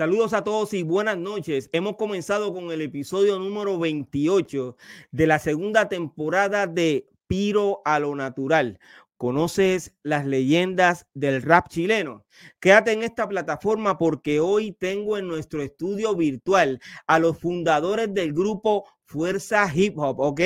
Saludos a todos y buenas noches. Hemos comenzado con el episodio número 28 de la segunda temporada de Piro a lo Natural. ¿Conoces las leyendas del rap chileno? Quédate en esta plataforma porque hoy tengo en nuestro estudio virtual a los fundadores del grupo Fuerza Hip Hop, ¿ok?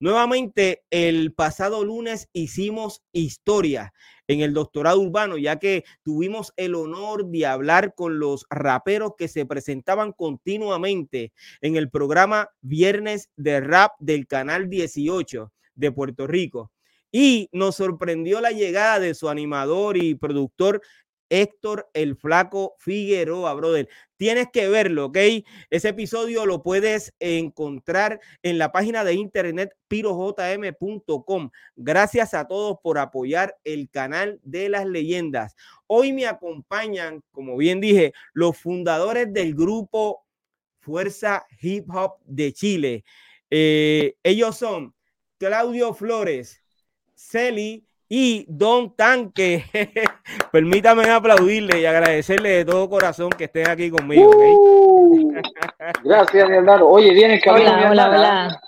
Nuevamente, el pasado lunes hicimos historia en el doctorado urbano, ya que tuvimos el honor de hablar con los raperos que se presentaban continuamente en el programa Viernes de Rap del Canal 18 de Puerto Rico. Y nos sorprendió la llegada de su animador y productor Héctor el Flaco Figueroa, brother. Tienes que verlo, ¿ok? Ese episodio lo puedes encontrar en la página de internet pirojm.com. Gracias a todos por apoyar el canal de las leyendas. Hoy me acompañan, como bien dije, los fundadores del grupo Fuerza Hip Hop de Chile. Eh, ellos son Claudio Flores, Celi y Don Tanque. Permítame aplaudirle y agradecerle de todo corazón que estén aquí conmigo. Uh, gracias, mi hermano. Oye, viene el camino. Hola, hola, hola.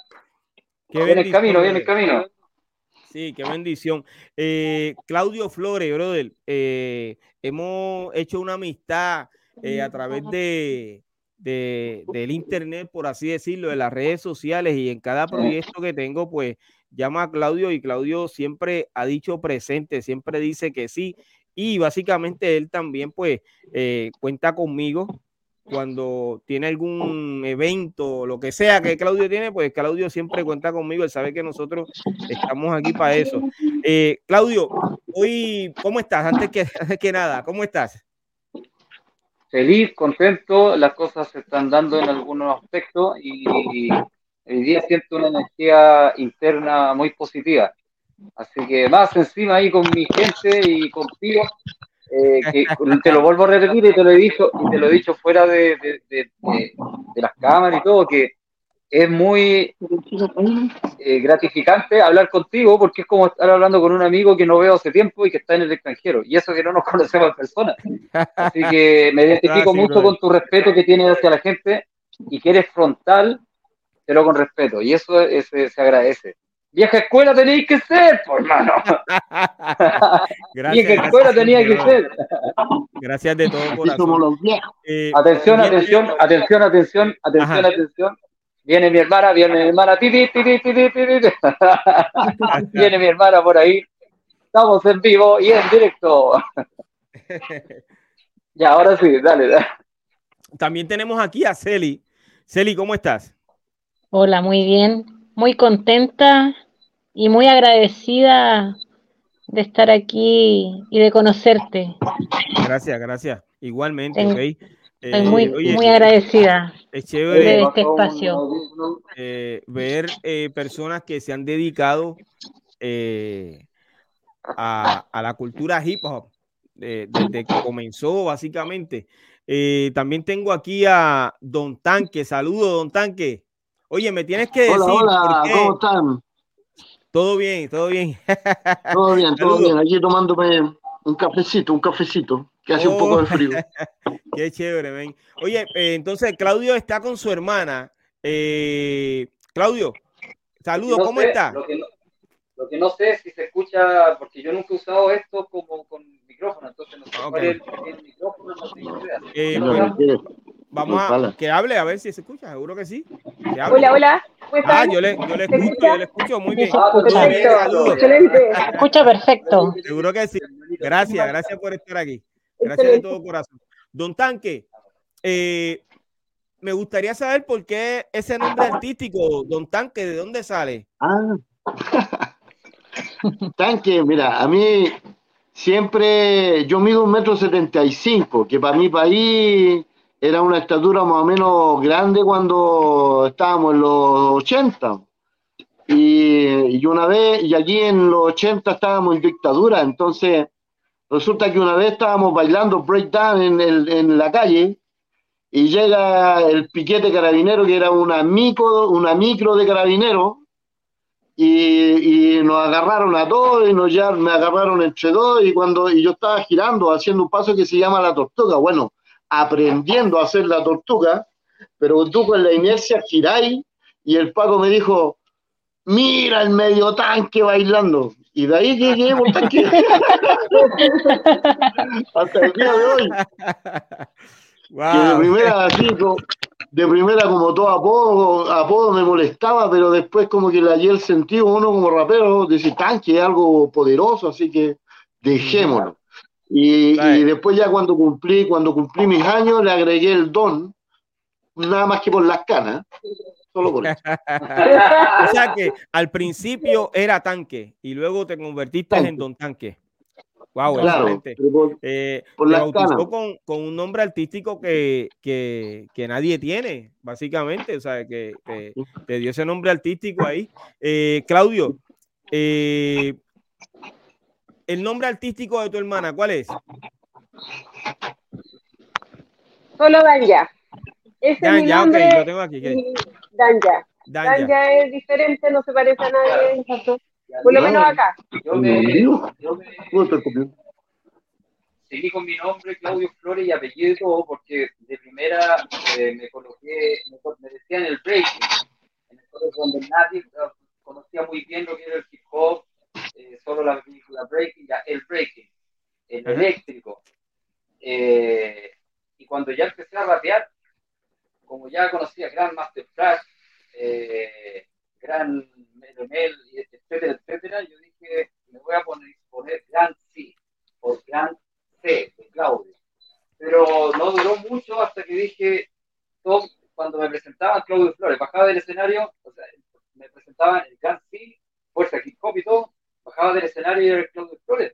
Viene el camino, viene el camino. Sí, qué bendición. Eh, Claudio Flores, brother, eh, hemos hecho una amistad eh, a través de, de, del internet, por así decirlo, de las redes sociales y en cada proyecto que tengo, pues llama a Claudio y Claudio siempre ha dicho presente, siempre dice que sí. Y básicamente él también pues eh, cuenta conmigo cuando tiene algún evento, lo que sea que Claudio tiene, pues Claudio siempre cuenta conmigo, él sabe que nosotros estamos aquí para eso. Eh, Claudio, hoy, ¿cómo estás? Antes que, antes que nada, ¿cómo estás? Feliz, contento, las cosas se están dando en algunos aspectos y hoy día siento una energía interna muy positiva. Así que más encima ahí con mi gente y contigo, eh, que te lo vuelvo a repetir y te lo he dicho, y te lo he dicho fuera de, de, de, de las cámaras y todo, que es muy eh, gratificante hablar contigo porque es como estar hablando con un amigo que no veo hace tiempo y que está en el extranjero, y eso que no nos conocemos en persona. Así que me identifico mucho con tu respeto que tienes hacia la gente y que eres frontal pero con respeto, y eso es, se agradece. Vieja escuela tenéis que ser, por hermano. Vieja escuela tenía que ser. Gracias de todo corazón. Eh, atención, atención, atención, atención, atención, atención. Viene mi hermana, viene mi hermana, viene mi hermana por ahí. Estamos en vivo y en directo. ya, ahora sí, dale, dale. También tenemos aquí a Celi. Celi, ¿cómo estás? Hola, muy bien, muy contenta y muy agradecida de estar aquí y de conocerte. Gracias, gracias. Igualmente, okay. Estoy muy, eh, muy agradecida es chévere, de este espacio. Eh, ver eh, personas que se han dedicado eh, a, a, la cultura hip hop desde que comenzó, básicamente. también tengo aquí a Don Tanque. Saludos, Don Tanque. Oye, me tienes que decir. Hola, hola, ¿cómo están? Todo bien, todo bien. Todo bien, todo bien. Aquí tomándome un cafecito, un cafecito, que hace un poco de frío. Qué chévere, ven. Oye, eh, entonces Claudio está con su hermana. Eh, Claudio, saludos, no ¿cómo sé, está? Lo que, no, lo que, no, sé es si se escucha, porque yo nunca he usado esto como con micrófono, entonces no sé okay. cuál es el, el micrófono, no sé eh, bueno, Vamos a que hable a ver si se escucha, seguro que sí. Que hola, hola. Ah, yo le, yo le escucho, yo le escucho muy bien. Ah, perfecto. Excelente. Escucha perfecto. Seguro que sí. Gracias, gracias por estar aquí. Gracias de todo corazón. Don Tanque, eh, me gustaría saber por qué ese nombre artístico, Don Tanque, ¿de dónde sale? Ah. Tanque, mira, a mí siempre, yo mido un metro setenta y cinco, que para mi país era una estatura más o menos grande cuando estábamos en los 80. Y, y una vez, y allí en los 80 estábamos en dictadura, entonces resulta que una vez estábamos bailando breakdown en, el, la calle y llega el piquete carabinero, que era una micro, una micro de carabinero, y, y, nos agarraron a todos y nos ya me agarraron entre dos y cuando y yo estaba girando haciendo un paso que se llama la tortuga. Bueno aprendiendo a hacer la tortuga pero tú con la inercia giráis y el Paco me dijo mira el medio tanque bailando y de ahí llegué tanque hasta el día de hoy wow. que de primera así de primera como todo apodo, apodo me molestaba, pero después como que le hallé el sentido uno como rapero, decir tanque es algo poderoso, así que dejémoslo. Y, y, después ya cuando cumplí, cuando cumplí mis años, le agregué el don, nada más que por las canas. Solo por eso. o sea que al principio era tanque y luego te convertiste tanque. en don tanque. Wow, claro, excelente. Por, eh, por te bautizó con, con, un nombre artístico que, que, que, nadie tiene, básicamente. O sea, que, que te dio ese nombre artístico ahí. Eh, Claudio, eh, el nombre artístico de tu hermana, ¿cuál es? Solo Danja. Ese Danja, es mi nombre. Okay, lo tengo aquí. ¿qué? Danja. Danja. Danja es diferente, no se parece a nadie. Por lo menos acá. Yo me, yo me seguí con mi nombre, Claudio Flores y apellido y todo, porque de primera eh, me coloqué, me, me, decían el breaking, en el donde nadie conocía muy bien lo que era el hip hop, eh, solo la película Breaking, ya el breaking, el uh -huh. eléctrico. Eh, y cuando ya empecé a rapear, como ya conocía Grand Master Flash, eh, Gran Melomel, etcétera, etcétera, yo dije, me voy a poner, poner Gran C, por Gran C, de Claudio. Pero no duró mucho hasta que dije, todo, cuando me presentaban Claudio Flores, bajaba del escenario, o sea, me presentaban el Gran C, Fuerza Hip Hop y todo, bajaba del escenario y era el Claudio Flores.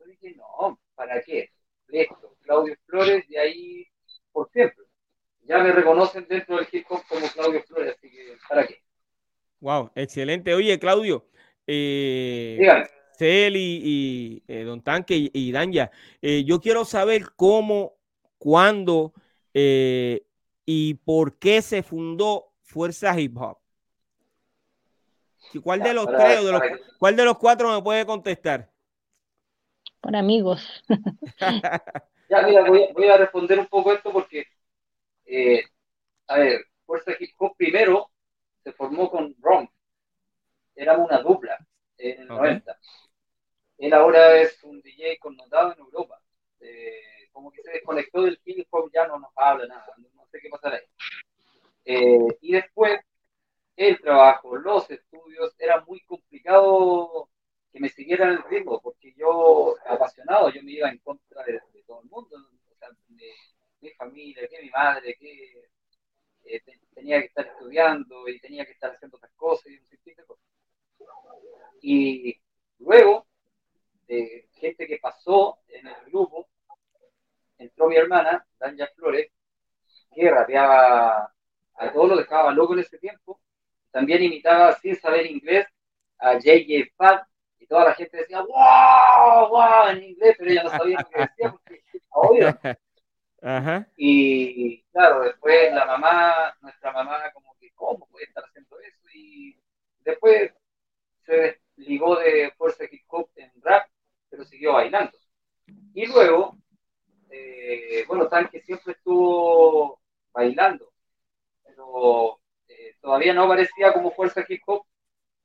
Yo dije, no, ¿para qué? Listo, Claudio Flores, de ahí me reconocen dentro del hip hop como Claudio Flores, así que ¿para qué? Wow, excelente. Oye, Claudio, eh, Cel y, y eh, Don Tanque y, y Danja, eh, yo quiero saber cómo, cuándo eh, y por qué se fundó Fuerza Hip Hop. ¿Cuál de los tres, de los, cuál de los cuatro me puede contestar? Por amigos. ya, mira, voy, voy, a responder un poco esto porque, eh, a ver, Fuerza Hip Hop primero se formó con Ron. Éramos una dupla en el okay. 90. Él ahora es un DJ connotado en Europa. Eh, como que se desconectó del hip hop, ya no nos habla nada, no sé qué pasará ahí. Eh, y después, el trabajo, los estudios, era muy complicado que me siguieran el ritmo, porque yo, apasionado, yo me iba en contra de, de todo el mundo, o sea, de mi familia, que mi madre, que eh, tenía que estar estudiando y tenía que estar haciendo otras cosas y un sinfín de cosas. Y luego, de gente que pasó en el grupo, entró mi hermana, Danja Flores, que rapeaba a todos los dejaba loco en ese tiempo. También imitaba sin saber inglés a J.J. Fat y toda la gente decía ¡Wow! ¡Wow! en inglés, pero ella no sabía lo que decía porque obvio. Ajá. Y claro, después la mamá, nuestra mamá, como que, ¿cómo puede estar haciendo eso? Y después se desligó de Fuerza Hip Hop en rap, pero siguió bailando. Y luego, eh, bueno, Tanque siempre estuvo bailando, pero eh, todavía no aparecía como Fuerza Hip Hop.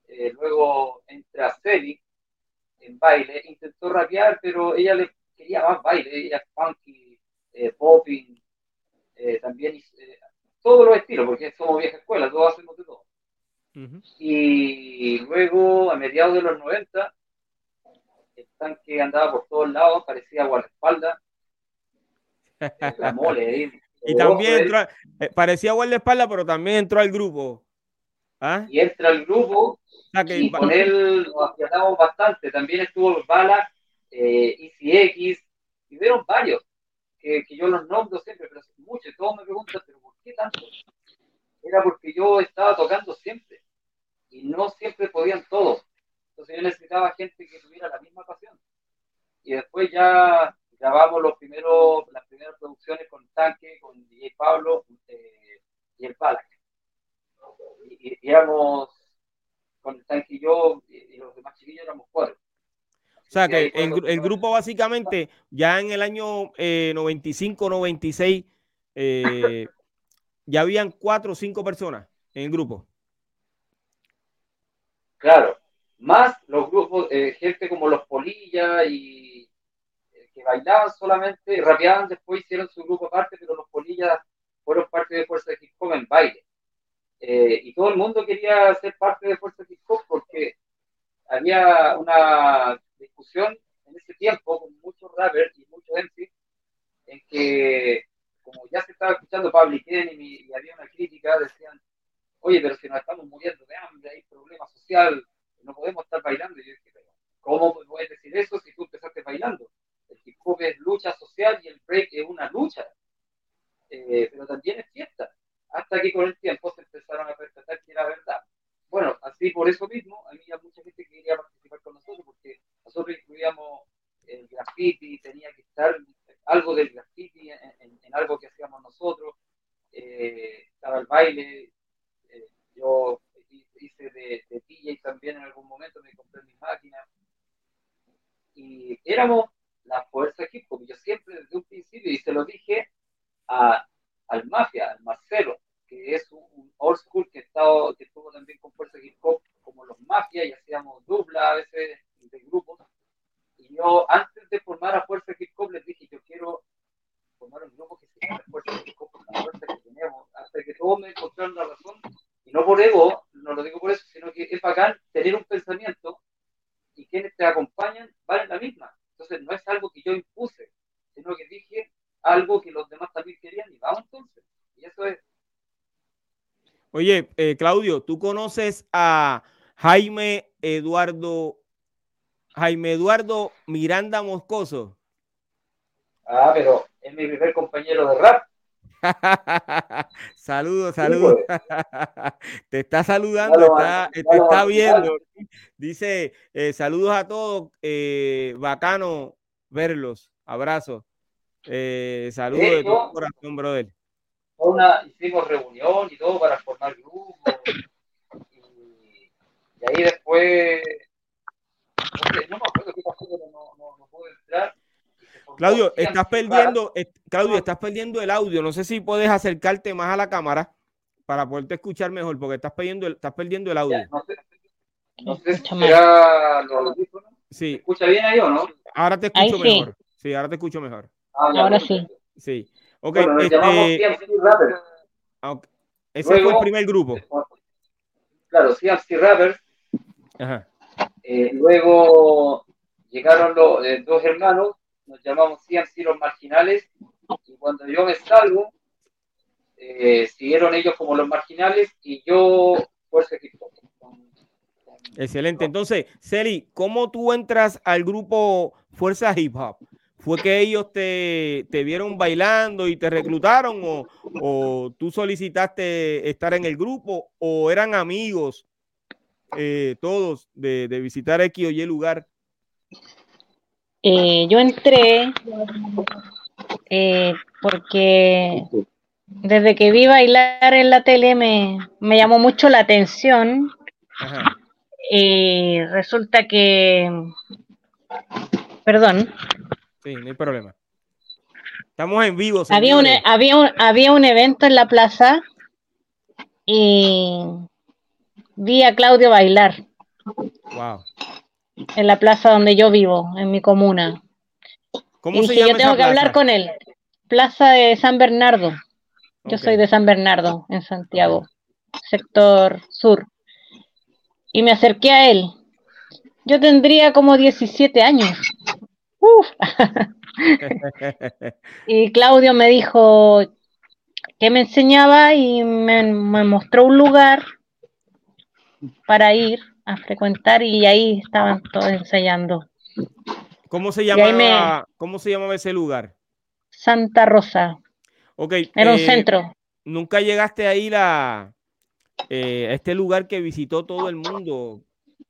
Eh, luego entra Celi en baile, intentó rapear, pero ella le quería más baile, ella es funky eh, popping, eh, también eh, todos los estilos, porque somos vieja escuela, todos hacemos de todo. Uh -huh. Y luego, a mediados de los 90, el tanque andaba por todos lados, parecía guardaespaldas. La mole, ¿eh? Y también entró, eh, parecía guardaespaldas, pero también entró al grupo. ¿Ah? Y entra al grupo, ah, que y con él nos afiatamos bastante. También estuvo Bala eh, EasyX, y vieron varios, que, yo los nombro siempre, pero muchos, todos me preguntan, pero ¿por qué tanto? Era porque yo estaba tocando siempre, y no siempre podían todos. Entonces yo necesitaba gente que tuviera la misma pasión. Y después ya grabamos los primeros, las primeras producciones con Tanque, con DJ Pablo eh, y el Balak. Y, y, éramos, con el Tanque y yo, y, los demás chiquillos éramos cuatro. O sea que el, el, grupo básicamente ya en el año 95, 96, eh, ya habían cuatro o cinco personas en el grupo. Claro, más los grupos, eh, gente como los Polilla y eh, que bailaban solamente, rapeaban después, hicieron su grupo aparte, pero los Polillas fueron parte de Fuerza de Hip Hop en baile. Eh, y todo el mundo quería ser parte de Fuerza de Hip Hop porque había una discusión en ese tiempo con muchos rappers y muchos MC en que como ya se estaba escuchando Public Enemy y había una crítica, decían, oye, pero si nos estamos muriendo de hambre, hay problema social, no podemos estar bailando. Y yo dije, ¿cómo puedes decir eso si tú empezaste bailando? El hip hop es lucha social y el break es una lucha, eh, pero también es fiesta. Hasta que con el tiempo se empezaron a percatar que era verdad. Bueno, así por eso mismo, había mucha gente que quería participar con nosotros, porque nosotros incluíamos el graffiti, tenía que estar algo del graffiti en, algo que hacíamos nosotros, eh, estaba el baile, eh, yo hice de, de DJ también en algún momento, me compré mi máquina. Y éramos la fuerza equipo, yo siempre desde un principio, y se lo dije a, al Mafia, al Marcelo, es un, old school que, estado, que estuvo también con Fuerza Hip Hop, como los Mafia, y hacíamos dupla a veces de grupos. Y yo, antes de formar a Fuerza Hip Hop, les dije, yo quiero formar un grupo que se llame Fuerza Hip Hop, por la fuerza que tenemos, hasta que todos me encontraron la razón, y no por ego, no lo digo por eso, sino que es bacán tener un pensamiento y quienes te acompañan valen la misma. Entonces no es algo que yo impuse, sino que dije algo que los demás también querían y vamos entonces. Y eso es. Oye, eh, Claudio, ¿tú conoces a Jaime Eduardo, Jaime Eduardo Miranda Moscoso? Ah, pero es mi primer compañero de rap. saludos, saludos. te está saludando, te está viendo. Dice, eh, saludos a todos, eh, bacano verlos, abrazos. Eh, saludos de todo corazón, brother. Una, hicimos reunión y todo para formar grupo. Y, ahí después, no, me acuerdo qué pasó, pero no, no, no puedo entrar Claudio, estás perdiendo, Claudio, estás perdiendo el audio. No sé si puedes acercarte más a la cámara para poderte escuchar mejor, porque estás perdiendo el, estás perdiendo el audio. no sé, si será los Sí. escucha bien ahí o no? Ahora te escucho mejor. Sí. ahora te escucho mejor. Ah, ahora sí. Sí. Ok. este... Ah, ese fue el primer grupo. Claro, CMC Rappers. Ajá. Eh, luego llegaron los eh, dos hermanos nos llamamos CMC los marginales, y cuando yo me salgo, eh, siguieron ellos como los marginales y yo Fuerza Hip Hop. Excelente. Entonces, Celi, ¿cómo tú entras al grupo Fuerza Hip Hop? ¿Fue que ellos te, te vieron bailando y te reclutaron o, o, tú solicitaste estar en el grupo o eran amigos eh, todos de, de visitar X o Y lugar? Eh, yo entré eh, porque desde que vi bailar en la tele me, llamó mucho la atención. Y resulta que, perdón. Sí, no hay problema. Estamos en vivo. Había un, había, un, había un evento en la plaza y vi a Claudio bailar. Wow en la plaza donde yo vivo, en mi comuna. ¿Cómo y se llama yo tengo que hablar con él. Plaza de San Bernardo. Yo soy de San Bernardo, en Santiago, sector sur. Y me acerqué a él. Yo tendría como 17 años. Uf. y Claudio me dijo que me enseñaba y me mostró un lugar para ir a frecuentar y ahí estaban todos ensayando. ¿Cómo se llama? ¿Cómo se llamaba ese lugar? Santa Rosa. Ok. Era un eh, centro. ¿Nunca llegaste a ir a, eh, este lugar que visitó todo el mundo?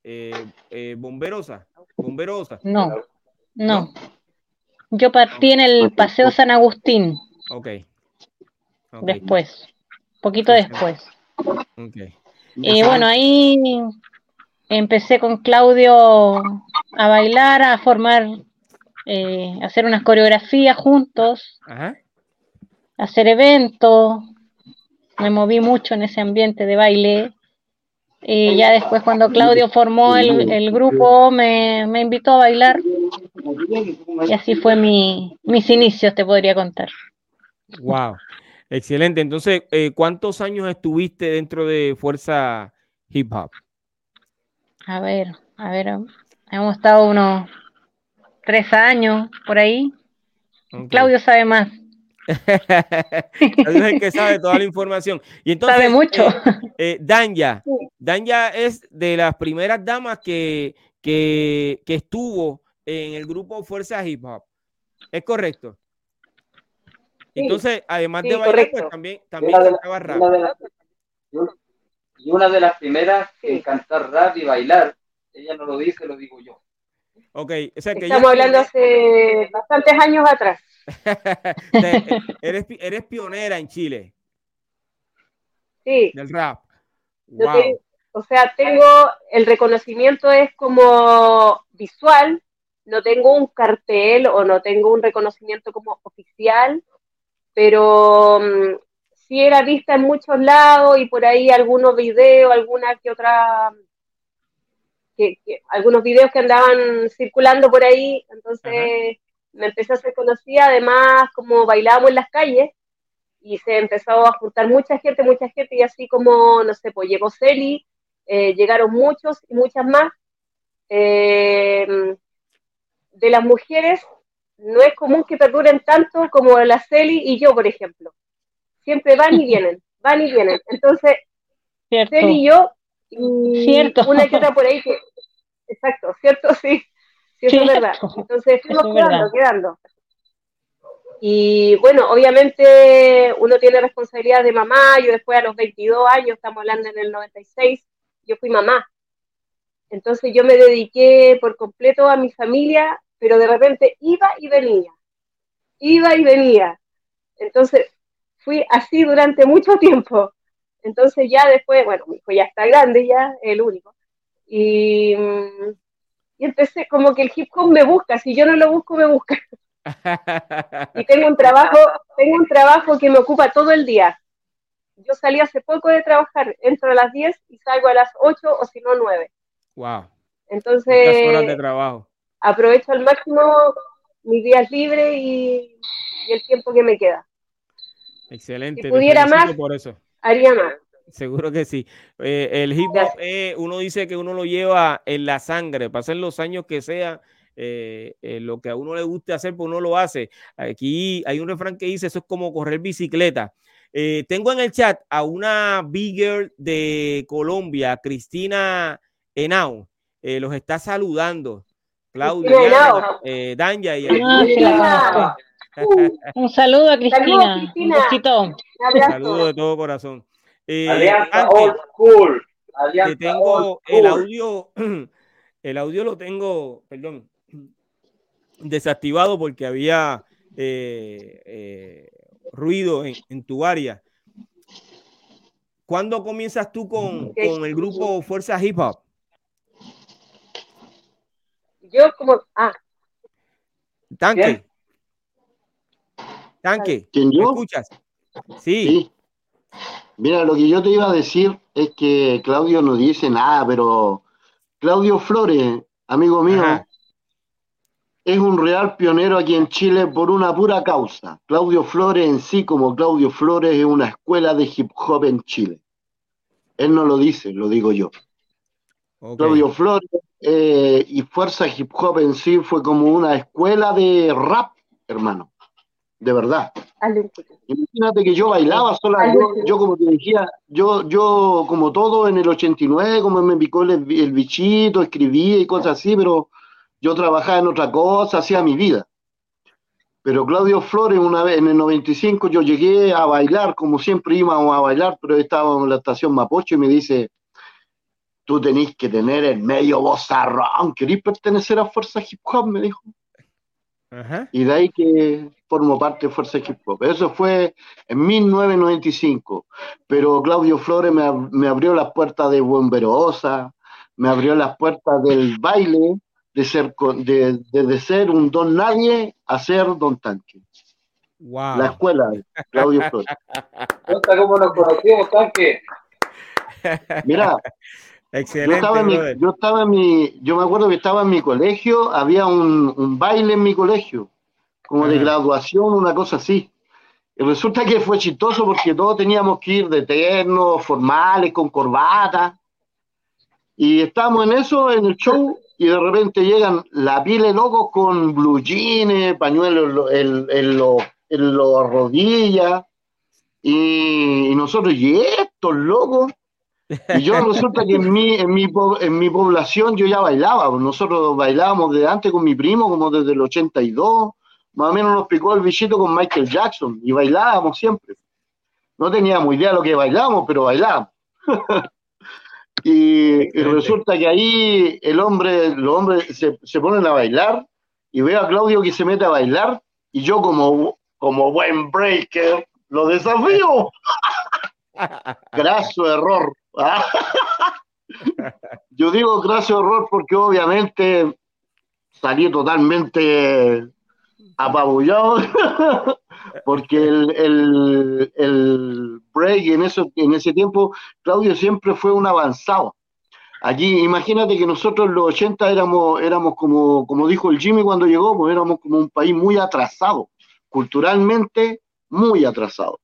Eh, Bomberosa. Bomberosa. No, no. Yo partí en el Paseo San Agustín. Ok. Después. Poquito después. Okay. Y bueno, ahí empecé con Claudio a bailar, a formar, eh, hacer unas coreografías juntos, hacer eventos. Me moví mucho en ese ambiente de baile. Y ya después cuando Claudio formó el, grupo me, invitó a bailar y así fue mi, mis inicios, te podría contar. Wow, excelente. Entonces, eh, ¿cuántos años estuviste dentro de Fuerza Hip Hop? A ver, a ver, hemos estado unos tres años por ahí. Claudio sabe más. Es el que sabe toda la información. Y entonces, sabe mucho. Eh, eh, Danya, Danya es de las primeras damas que, que, estuvo en el grupo Fuerza Hip Hop. ¿Es correcto? Entonces, además de bailar, pues también, también cantaba rap y una de las primeras en cantar rap y bailar. Ella no lo dice, lo digo yo. Ok, Estamos hablando hace bastantes años atrás. Eres, eres pionera en Chile. Sí. Del rap. Wow. o sea, tengo el reconocimiento es como visual, no tengo un cartel o no tengo un reconocimiento como oficial, pero mm, sí era vista en muchos lados y por ahí algunos videos, alguna que otra, que, algunos videos que andaban circulando por ahí, entonces me empecé a ser conocida, además como bailábamos en las calles y se empezó a juntar mucha gente, mucha gente y así como, no sé, pues llegó Celi, eh, llegaron muchos y muchas más. Eh, de las mujeres no es común que perduren tanto como la Celi y yo, por ejemplo siempre van y vienen, van y vienen. Entonces, cierto. y yo, y cierto. una que otra por ahí que, exacto, ¿cierto? Sí, sí, eso es verdad. Entonces fuimos quedando, quedando. Y bueno, obviamente uno tiene responsabilidad de mamá, yo después a los 22 años, estamos hablando en el 96, yo fui mamá. Entonces yo me dediqué por completo a mi familia, pero de repente iba y venía, iba y venía. Entonces fui así durante mucho tiempo. Entonces ya después, bueno, mi hijo ya está grande, ya el único. Y, mm, y empecé como que el hip hop me busca, si yo no lo busco, me busca. y tengo un trabajo, tengo un trabajo que me ocupa todo el día. Yo salí hace poco de trabajar, entro a las 10 y salgo a las 8 o si no 9. Wow. Entonces, horas de trabajo. aprovecho al máximo mis días libres y el tiempo que me queda. Excelente. Si pudiera más, por eso. haría más. Seguro que sí. Eh, el hip hop, uno dice que uno lo lleva en la sangre, pasen los años que sea, eh, eh, lo que a uno le guste hacer, pues uno lo hace. Aquí hay un refrán que dice, eso es como correr bicicleta. tengo en el chat a una big girl de Colombia, Cristina Henao, los está saludando. Claudia, Danja y Un saludo a Cristina. Un besito. Un saludo de todo corazón. Eh, old school. tengo el audio, el audio lo tengo, perdón, desactivado porque había eh, eh, ruido en, tu área. ¿Cuándo comienzas tú con, con el grupo Fuerza Hip Hop? Yo como, ah. Tanque. Tanque, ¿Quién yo? escuchas? Sí. Mira, lo que yo te iba a decir es que Claudio no dice nada, pero Claudio Flores, amigo mío, es un real pionero aquí en Chile por una pura causa. Claudio Flores en sí, como Claudio Flores, es una escuela de hip hop en Chile. Él no lo dice, lo digo yo. Claudio Flores eh, y Fuerza Hip Hop en sí fue como una escuela de rap, hermano de verdad. Imagínate que yo bailaba sola, yo, como te decía, yo, yo como todo en el 89, como me picó el, bichito, escribía y cosas así, pero yo trabajaba en otra cosa, hacía mi vida. Pero Claudio Flores, una vez en el 95, yo llegué a bailar, como siempre íbamos a bailar, pero estábamos en la estación Mapocho y me dice, tú tenés que tener el medio vozarrón, ¿querés pertenecer a Fuerza Hip Hop? Me dijo. Y de ahí que formo parte de Fuerza Hip Hop. Eso fue en 1995. Pero Claudio Flores me, abrió las puertas de Buenverosa, me abrió las puertas del baile, de ser, de, ser un don nadie a ser don tanque. La escuela, Claudio Flores. cómo nos conocimos, tanque. Mira, Excelente. Yo estaba, en mi, yo me acuerdo que estaba en mi colegio, había un, baile en mi colegio, como de graduación, una cosa así. Y resulta que fue chistoso porque todos teníamos que ir de ternos, formales, con corbata. Y estábamos en eso, en el show, y de repente llegan la pile de locos con blue jeans, pañuelos en, en, en las rodillas. Y, y nosotros, ¿y estos locos? Y yo resulta que en mi, en mi, en mi población yo ya bailaba, pues nosotros bailábamos de antes con mi primo, como desde el 82, más o menos nos picó el bichito con Michael Jackson y bailábamos siempre. No teníamos idea de lo que bailábamos, pero bailábamos. y, resulta que ahí el hombre, los hombres se, se, ponen a bailar y veo a Claudio que se mete a bailar y yo como, como buen breaker lo desafío. Graso error. Yo digo gracias horror porque obviamente salí totalmente apabullado porque el, el, break en, eso, en ese tiempo, Claudio siempre fue un avanzado. Allí, imagínate que nosotros en los 80 éramos, éramos como, como dijo el Jimmy cuando llegó, pues éramos como un país muy atrasado, culturalmente muy atrasado.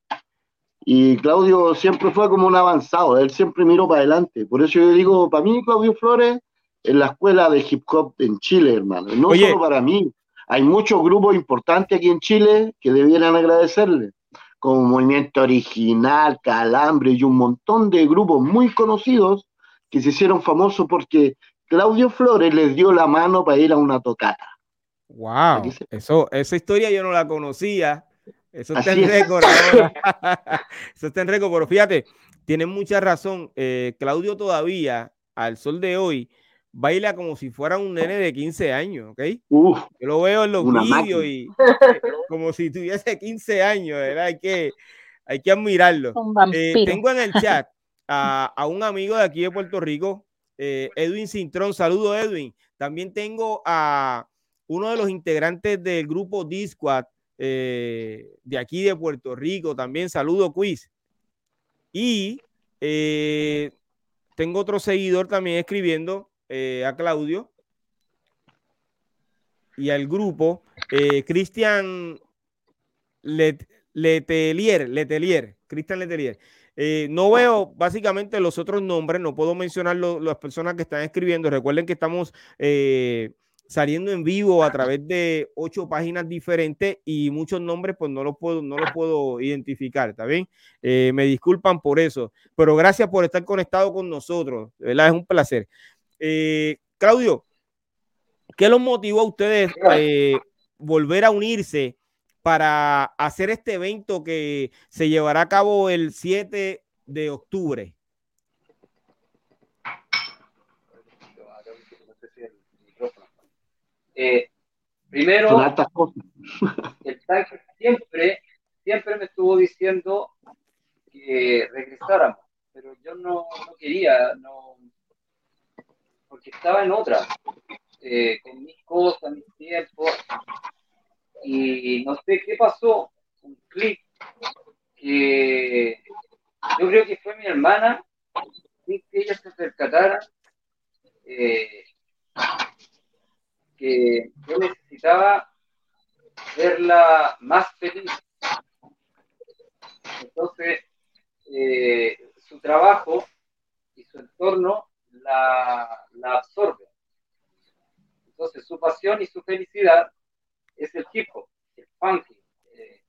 Y Claudio siempre fue como un avanzado, él siempre miró para adelante. Por eso yo digo, para mí Claudio Flores es la escuela de hip hop en Chile, hermano. No solo para mí, hay muchos grupos importantes aquí en Chile que debieran agradecerle, como Movimiento Original, Calambre y un montón de grupos muy conocidos que se hicieron famosos porque Claudio Flores les dio la mano para ir a una tocata. Wow, eso, esa historia yo no la conocía. Eso está en récord Eso está en récord, pero fíjate, tiene mucha razón. Eh, Claudio todavía, al sol de hoy, baila como si fuera un nene de 15 años, ¿ok? Yo lo veo en los vídeos y como si tuviese 15 años, ¿verdad? Hay que, hay que admirarlo. Eh, tengo en el chat a, un amigo de aquí de Puerto Rico, eh, Edwin Cintrón. Saludo, Edwin. También tengo a uno de los integrantes del grupo Disquad, eh, de aquí de Puerto Rico. También saludo, Quiz. Y eh, tengo otro seguidor también escribiendo eh, a Claudio y al grupo, Cristian Letelier, Letelier, Cristian Letelier. no veo básicamente los otros nombres, no puedo mencionar las personas que están escribiendo. Recuerden que estamos saliendo en vivo a través de ocho páginas diferentes y muchos nombres pues no los puedo, no los puedo identificar, ¿está bien? Eh, me disculpan por eso, pero gracias por estar conectado con nosotros, de verdad es un placer. Eh, Claudio, ¿qué los motivó a ustedes eh, volver a unirse para hacer este evento que se llevará a cabo el 7 de octubre? Eh, primero, el tanque siempre, siempre me estuvo diciendo que regresáramos, pero yo no, quería, no, porque estaba en otra, eh, con mis cosas, mis tiempos, y no sé qué pasó, un clic que yo creo que fue mi hermana, sin que ella se percatara, eh, que yo necesitaba verla más feliz. Entonces, eh, su trabajo y su entorno la, la absorbe. Entonces, su pasión y su felicidad es el hip hop, el funky, eh,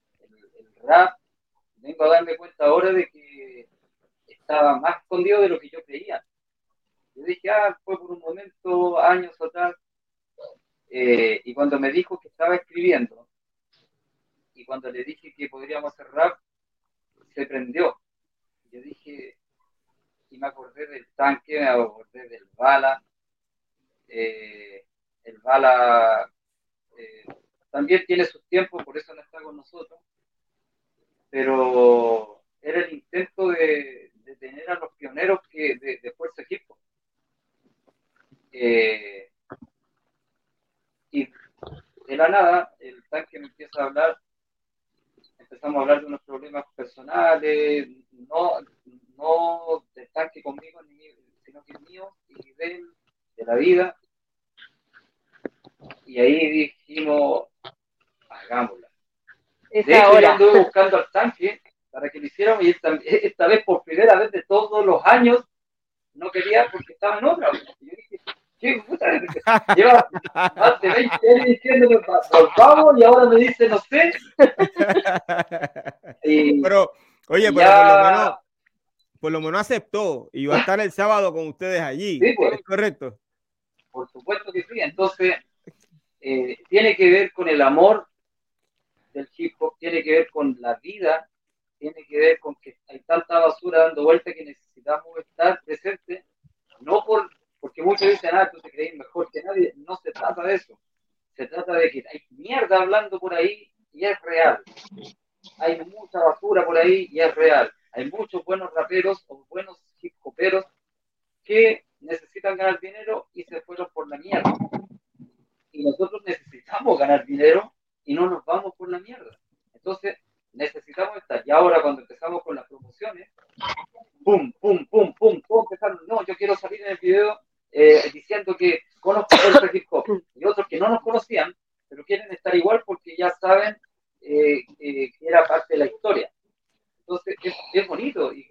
el, rap. Vengo a darme cuenta ahora de que estaba más escondido de lo que yo creía. Yo dije, ah, fue por un momento, años atrás, Eh, y cuando me dijo que estaba escribiendo, y cuando le dije que podríamos hacer rap, se prendió. Yo dije, y me acordé del tanque, me acordé del bala. Eh, el bala eh, también tiene sus tiempos, por eso no está con nosotros. Pero era el intento de, tener a los pioneros que, de, Fuerza Equipo. Eh, y de la nada, el tanque me empieza a hablar, empezamos a hablar de unos problemas personales, no, no del tanque conmigo, sino que mío y de, de la vida. Y ahí dijimos, hagámosla. De hecho, yo anduve buscando al tanque para que lo hicieran y esta, esta, vez por primera vez de todos los años no quería porque estaba en otra. Yo dije, ¿qué puta? De 20 años diciéndome, vamos y ahora me dice, no sé. pero, oye, pero por lo menos por lo menos aceptó y va a estar el sábado con ustedes allí. Sí, pues, ¿Es correcto? Por supuesto que sí. Entonces, eh, tiene que ver con el amor del chico, tiene que ver con la vida, tiene que ver con que hay tanta basura dando vuelta que necesitamos estar presentes, no por, porque muchos dicen, ah, tú te crees mejor que nadie, no se trata de eso, se trata de que hay mierda hablando por ahí y es real, hay mucha basura por ahí y es real, hay muchos buenos raperos o buenos hip hoperos que necesitan ganar dinero y se fueron por la mierda. Y nosotros necesitamos ganar dinero y no nos vamos por la mierda. Entonces, necesitamos estar. Y ahora cuando empezamos con las promociones, pum, pum, pum, pum, pum, empezaron, no, yo quiero salir en el video eh, diciendo que conozco el hip hop. Y otros que no nos conocían, pero quieren estar igual porque ya saben eh, eh, que era parte de la historia. Entonces es, bonito y,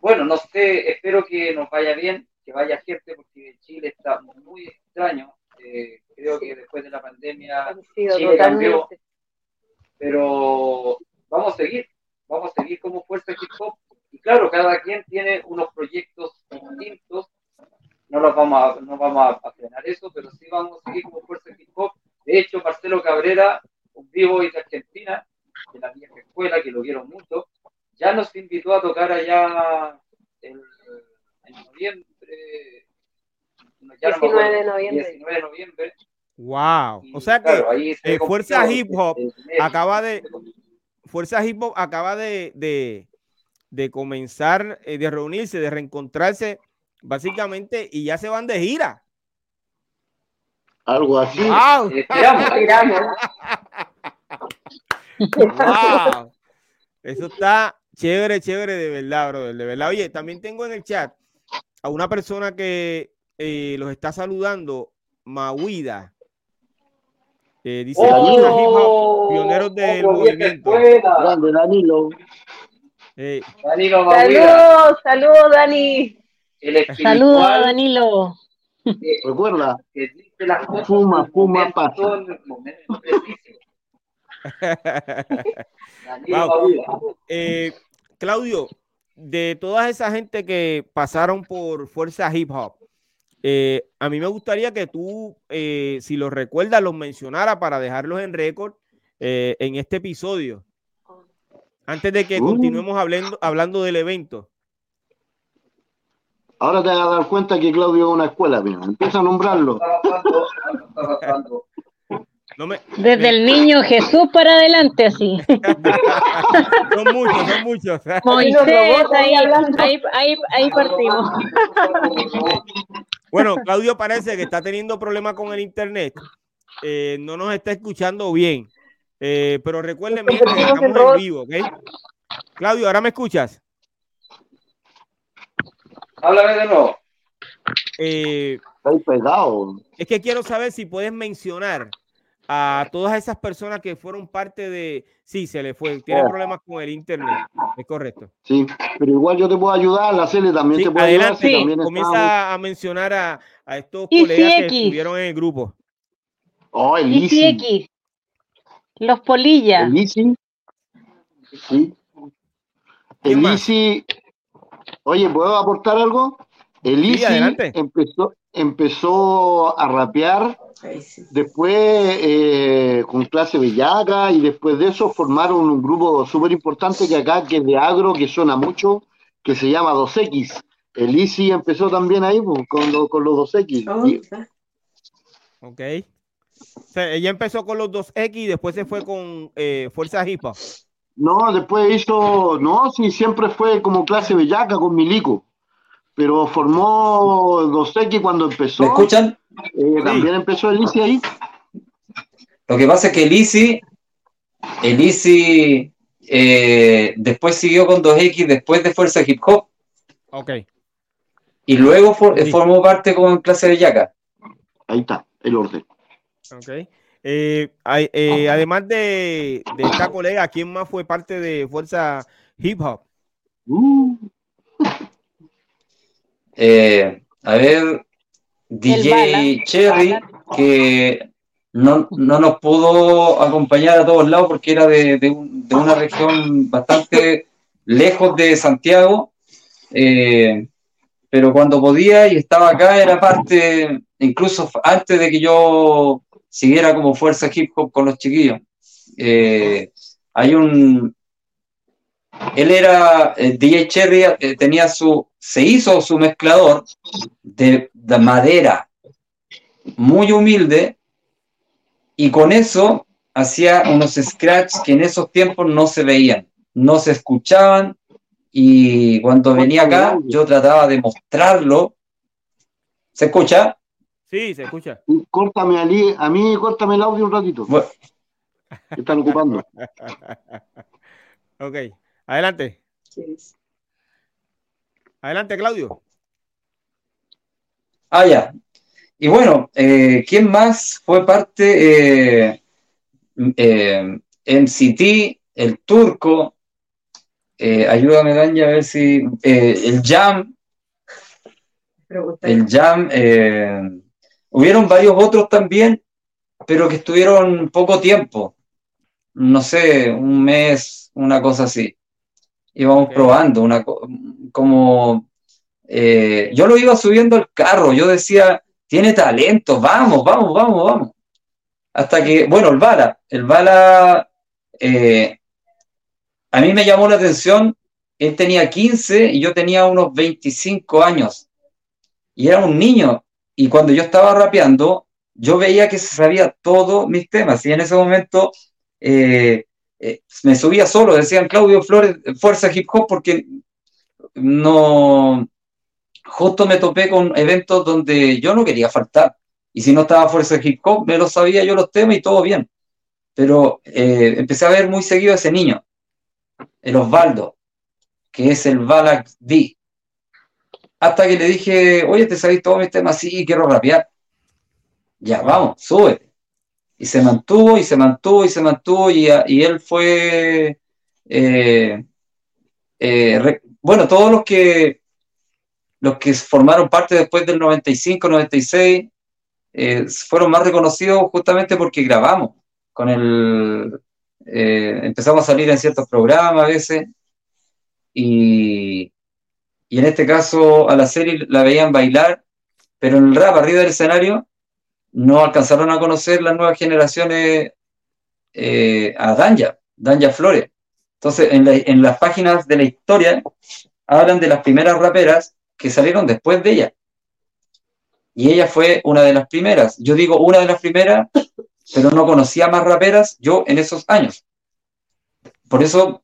bueno, no sé, espero que nos vaya bien, que vaya gente porque Chile está muy extraño. Eh, creo que después de la pandemia Chile cambió, pero vamos a seguir, vamos a seguir como fuerza hip hop y claro, cada quien tiene unos proyectos distintos. No los vamos a, no vamos a frenar eso, pero sí vamos a seguir como fuerza hip hop. De hecho, Marcelo Cabrera, un vivo de Argentina, de la vieja escuela, que lo vieron mucho, ya nos invitó a tocar allá en, noviembre. 19 de noviembre. 19 de noviembre. Wow. o sea que eh, Fuerza Hip Hop acaba de Fuerza Hip Hop acaba de, de, de comenzar, eh, de reunirse, de reencontrarse, básicamente, y ya se van de gira. Algo así. Wow. wow. Eso está chévere, chévere de verdad, brother. De verdad. Oye, también tengo en el chat a una persona que eh, los está saludando, Mauida. Eh, dice oh, pioneros del movimiento. Grande, Danilo. Eh, Danilo Saludos, saludos, Dani. Saludos, Danilo. Recuerda, fuma, fuma, pasa. Eh, Claudio, de toda esa gente que pasaron por Fuerza Hip Hop, eh, a mí me gustaría que tú, eh, si los recuerdas, los mencionara para dejarlos en récord en este episodio. Antes de que uh. continuemos hablando, hablando del evento. Ahora te vas a dar cuenta que Claudio es una escuela, empieza a nombrarlo. Desde el niño Jesús para adelante, así. son muchos, son muchos. Moisés, ahí, ahí, ahí, partimos. Bueno, Claudio parece que está teniendo problemas con el internet. Eh, no nos está escuchando bien. Eh, pero recuerden que estamos en vivo, ¿ok? Claudio, ¿ahora me escuchas? Háblame de nuevo. Eh, pegado. Es que quiero saber si puedes mencionar a todas esas personas que fueron parte de, sí, se le fue, tiene problemas con el internet, es correcto. Sí, pero igual yo te puedo ayudar, la Cele también te puede adelante, ayudar. También comienza a mencionar a, a estos colegas que estuvieron en el grupo. Oh, el Easy. Los polillas. El Easy. Sí. El Easy. Oye, ¿puedo aportar algo? El Easy empezó, empezó a rapear Después eh, con clase bellaca y después de eso formaron un grupo súper importante que acá, que es de agro, que suena mucho, que se llama 2X. El Easy empezó también ahí pues, con, con los 2X. Ok. ella empezó con los 2X y después se fue con eh, Fuerza Hip No, después hizo, no, sí, siempre fue como clase bellaca con Milico, pero formó 2X cuando empezó. ¿Me escuchan? Eh, también empezó el Easy ahí. Lo que pasa es que el Easy, el eh, después siguió con 2X después de Fuerza Hip Hop. Ok. Y luego formó parte con clase bellaca. Ahí está el orden. Ok. Eh, eh, además de, esta colega, ¿quién más fue parte de Fuerza Hip Hop? Uh. Eh, a ver, DJ Cherry, que no, nos pudo acompañar a todos lados porque era de, de, una región bastante lejos de Santiago, pero cuando podía y estaba acá era parte incluso antes de que yo siguiera como fuerza hip hop con los chiquillos. Eh, hay un. Él era. Eh, DJ Cherry eh, tenía su. Se hizo su mezclador de, de madera muy humilde y con eso hacía unos scratches que en esos tiempos no se veían, no se escuchaban y cuando venía acá yo trataba de mostrarlo. ¿Se escucha? Sí, se escucha. Córtame a, a mí, córtame el audio un ratito. están ocupando. ok, adelante. Adelante, Claudio. Ah, ya. Y bueno, eh, ¿quién más fue parte? Eh, eh, MCT, el turco, eh, ayúdame, Danja, a ver si. el Jam. El Jam. Hubieron varios otros también, pero que estuvieron poco tiempo. No sé, un mes, una cosa así. Íbamos probando, una como eh, yo lo iba subiendo al carro, yo decía, tiene talento, vamos, vamos, vamos, vamos. Hasta que, bueno, el Bala, el Bala, eh, a mí me llamó la atención, él tenía 15 y yo tenía unos 25 años. Y era un niño, y cuando yo estaba rapeando, yo veía que se sabía todos mis temas. Y en ese momento eh, eh, me subía solo, decían Claudio Flores, Fuerza Hip Hop, porque no. Justo me topé con eventos donde yo no quería faltar. Y si no estaba Fuerza Hip Hop, me lo sabía yo los temas y todo bien. Pero eh, empecé a ver muy seguido a ese niño, el Osvaldo, que es el Balak D hasta que le dije, oye, te sabes todo mi tema, sí, quiero rapear. Ya, vamos, sube. Y se mantuvo, y se mantuvo, y se mantuvo, y, él fue, eh, eh, bueno, todos los que, los que formaron parte después del 95, 96, eh, fueron más reconocidos justamente porque grabamos con el, empezamos a salir en ciertos programas a veces, y, y en este caso a la serie la veían bailar, pero en el rap arriba del escenario no alcanzaron a conocer las nuevas generaciones eh, a Danja, Danja Flores. Entonces, en, las páginas de la historia hablan de las primeras raperas que salieron después de ella. Y ella fue una de las primeras. Yo digo una de las primeras, pero no conocía más raperas yo en esos años. Por eso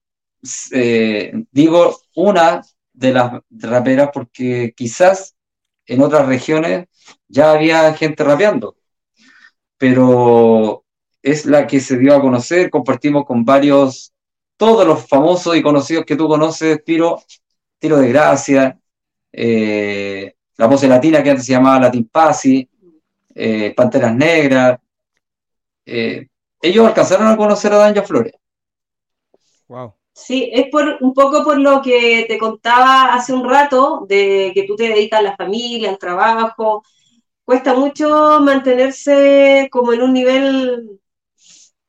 eh, digo una de las raperas porque quizás en otras regiones ya había gente rapeando, pero es la que se dio a conocer, compartimos con varios, todos los famosos y conocidos que tú conoces, Tiro, Tiro de Gracia, eh, la voz latina que antes se llamaba Latin Pasi, eh, Panteras Negras, eh, ellos alcanzaron a conocer a Danja Flores. Wow. Sí, es por un poco por lo que te contaba hace un rato, de que tú te dedicas a la familia, al trabajo. Cuesta mucho mantenerse como en un nivel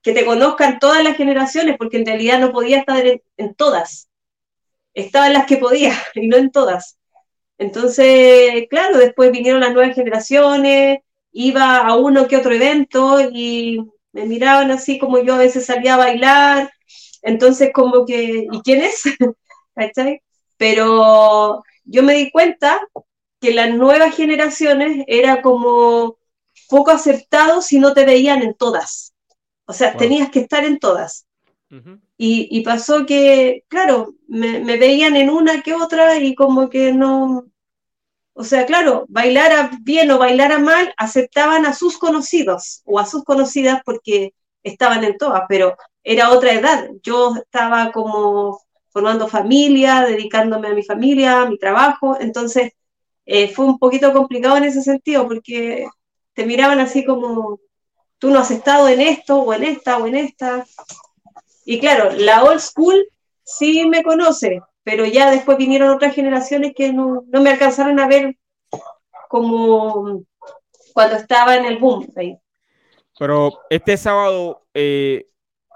que te conozcan todas las generaciones, porque en realidad no podía estar en, todas. Estaba en las que podía y no en todas. Entonces, claro, después vinieron las nuevas generaciones iba a uno que otro evento y me miraban así como yo a veces salía a bailar, entonces como que, ¿y quién es? Pero yo me di cuenta que las nuevas generaciones era como poco aceptado si no te veían en todas. O sea, tenías que estar en todas. y, pasó que, claro, me, veían en una que otra y como que no, o sea, claro, bailara bien o bailara mal, aceptaban a sus conocidos o a sus conocidas porque estaban en todas, pero era otra edad. Yo estaba como formando familia, dedicándome a mi familia, a mi trabajo, entonces eh, fue un poquito complicado en ese sentido porque te miraban así como, tú no has estado en esto o en esta o en esta. Y claro, la old school sí me conoce, pero ya después vinieron otras generaciones que no, me alcanzaron a ver como cuando estaba en el boom. Pero este sábado eh,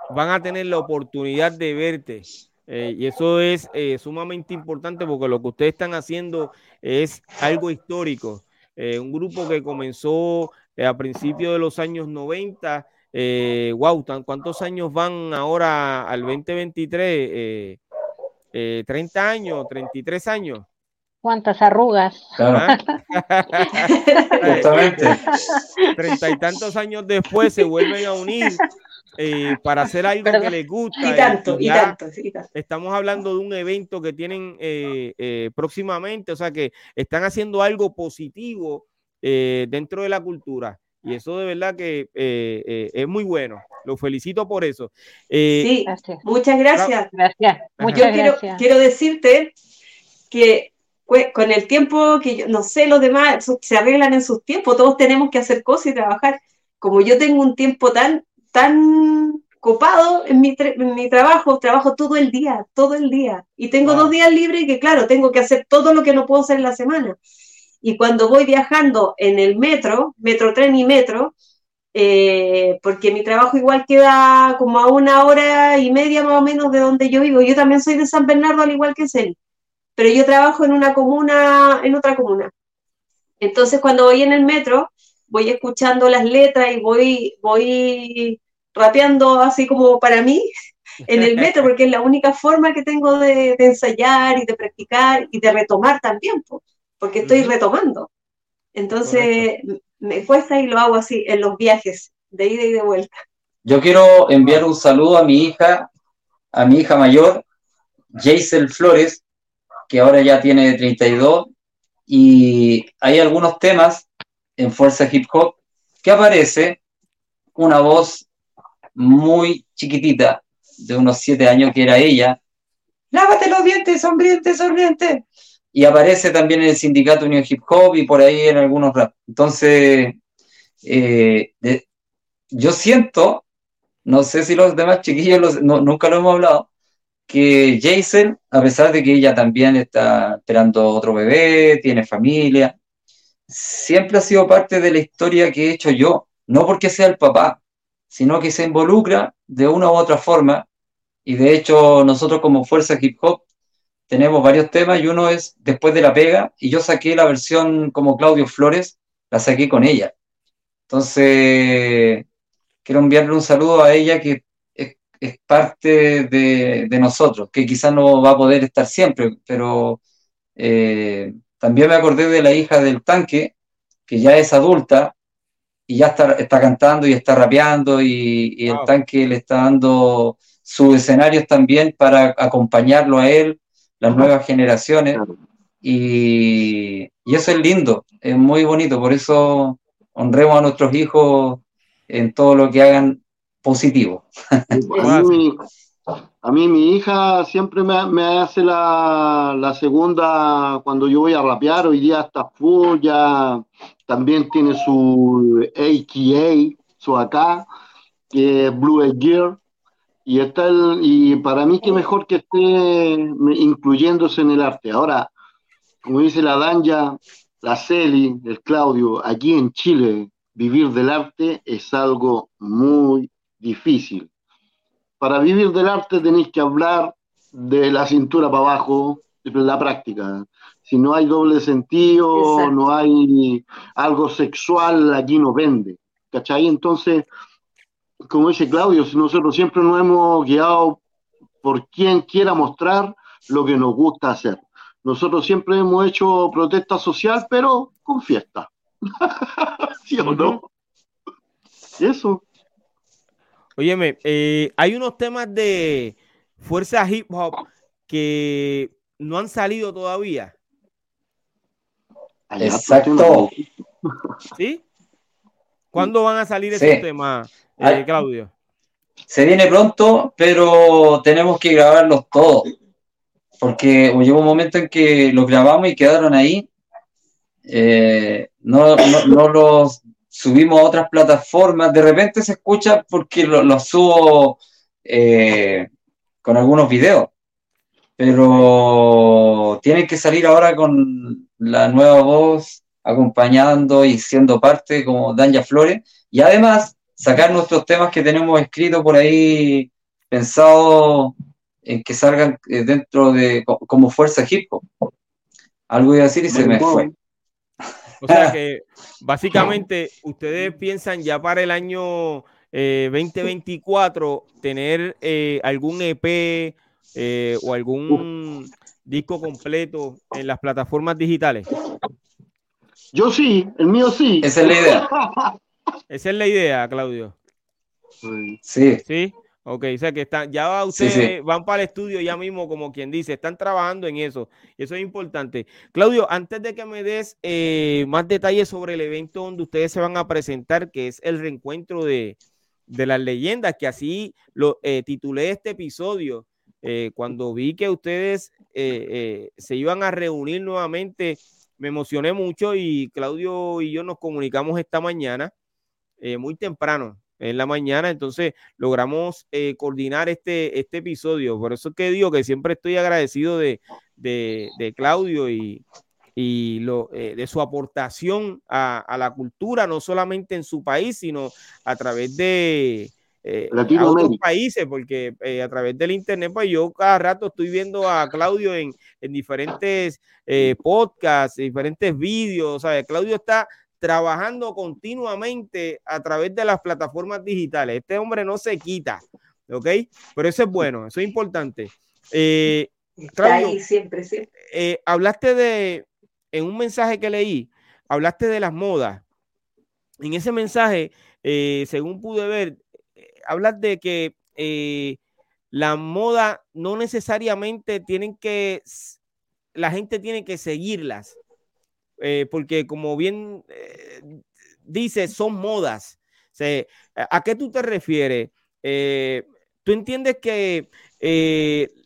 van a tener la oportunidad de verte. Eh, y eso es eh, sumamente importante porque lo que ustedes están haciendo es algo histórico. un grupo que comenzó a principios de los años 90. wow, ¿cuántos años van ahora al 2023? 30 años, 33 años. ¿Cuántas arrugas? Ah. Justamente. Treinta y tantos años después se vuelven a unir eh, para hacer algo que les gusta. Y tanto, y, tanto, Estamos hablando de un evento que tienen eh, eh, próximamente, o sea que están haciendo algo positivo dentro de la cultura. Y eso de verdad que es muy bueno. Lo felicito por eso. sí, muchas gracias. Gracias. Muchas quiero, quiero decirte que con el tiempo que yo, no sé, los demás se arreglan en sus tiempos, todos tenemos que hacer cosas y trabajar. Como yo tengo un tiempo tan, tan copado en mi, en mi trabajo, trabajo todo el día, todo el día. Y tengo dos días libres que, claro, tengo que hacer todo lo que no puedo hacer en la semana. Y cuando voy viajando en el metro, metro, tren y metro, eh, porque mi trabajo igual queda como a una hora y media más o menos de donde yo vivo. Yo también soy de San Bernardo, al igual que Celi pero yo trabajo en una comuna, en otra comuna. Entonces, cuando voy en el metro, voy escuchando las letras y voy, voy rapeando así como para mí en el metro, porque es la única forma que tengo de, ensayar y de practicar y de retomar también, porque estoy retomando. Entonces, me cuesta y lo hago así en los viajes, de ida y de vuelta. Yo quiero enviar un saludo a mi hija, a mi hija mayor, Jaisel Flores, que ahora ya tiene 32, y hay algunos temas en Fuerza Hip Hop que aparece una voz muy chiquitita, de unos 7 años, que era ella, lávate los dientes, sonriente, sonriente. Y aparece también en el Sindicato Unión Hip Hop y por ahí en algunos rap. Entonces, eh, yo siento, no sé si los demás chiquillos nunca lo hemos hablado, que Jason, a pesar de que ella también está esperando otro bebé, tiene familia, siempre ha sido parte de la historia que he hecho yo, no porque sea el papá, sino que se involucra de una u otra forma. Y de hecho, nosotros como Fuerza Hip Hop tenemos varios temas y uno es Después de la pega, y yo saqué la versión como Claudio Flores, la saqué con ella. Entonces, quiero enviarle un saludo a ella que es parte de, nosotros, que quizás no va a poder estar siempre, pero eh, también me acordé de la hija del tanque, que ya es adulta y ya está, está cantando y está rapeando y, el tanque le está dando sus escenarios también para acompañarlo a él, las nuevas generaciones. Y, y, eso es lindo, es muy bonito, por eso honremos a nuestros hijos en todo lo que hagan positivo. A mí, mi hija siempre me, hace la, segunda cuando yo voy a rapear, hoy día está full, ya también tiene su AKA, su AK, que es Blue Gear, y está el, y para mí que mejor que esté incluyéndose en el arte. Ahora, como dice la Danja, la Celi, el Claudio, aquí en Chile, vivir del arte es algo muy difícil. Para vivir del arte tenéis que hablar de la cintura para abajo, de la práctica. Si no hay doble sentido, no hay algo sexual, aquí no vende. ¿Cachai? Entonces, como dice Claudio, nosotros siempre nos hemos guiado por quien quiera mostrar lo que nos gusta hacer. Nosotros siempre hemos hecho protesta social, pero con fiesta. ¿Sí o no? Eso. Óyeme, eh, hay unos temas de fuerza hip hop que no han salido todavía. Exacto. ¿Sí? ¿Cuándo van a salir esos temas, eh, Claudio? Se viene pronto, pero tenemos que grabarlos todos. Porque llegó un momento en que los grabamos y quedaron ahí. Eh, no, no, los subimos a otras plataformas. De repente se escucha porque los subo eh, con algunos videos. Pero tienen que salir ahora con la nueva voz acompañando y siendo parte como Danja Flores. Y además sacar nuestros temas que tenemos escritos por ahí, pensado en que salgan eh, dentro de como fuerza hip hop. Algo iba a decir y se me fue. O sea que básicamente ustedes piensan ya para el año 2024 eh, tener eh, algún EP o algún disco completo en las plataformas digitales. Yo sí, el mío sí. Esa es la idea. Esa es la idea, Claudio. Sí. Sí. Ok, o sea que están, ya ustedes van para el estudio ya mismo, como quien dice, están trabajando en eso. Eso es importante. Claudio, antes de que me des eh, más detalles sobre el evento donde ustedes se van a presentar, que es el reencuentro de, las leyendas, que así lo eh, titulé este episodio, eh, cuando vi que ustedes se iban a reunir nuevamente, me emocioné mucho y Claudio y yo nos comunicamos esta mañana eh, muy temprano en la mañana, entonces logramos eh, coordinar este, este episodio. Por eso es que digo que siempre estoy agradecido de, Claudio y, lo, eh, de su aportación a, la cultura, no solamente en su país, sino a través de otros países, porque a través del internet, pues yo cada rato estoy viendo a Claudio en, en diferentes podcasts, diferentes vídeos, ¿sabes? Claudio está trabajando continuamente a través de las plataformas digitales. Este hombre no se quita, ¿ok? Pero eso es bueno, eso es importante. Eh, siempre, sí. Eh, hablaste de, en un mensaje que leí, hablaste de las modas. En ese mensaje, eh, según pude ver, hablas de que la moda no necesariamente tienen que, la gente tiene que seguirlas. Eh, porque como bien eh, dice, son modas. ¿A qué tú te refieres? Eh, ¿Tú entiendes que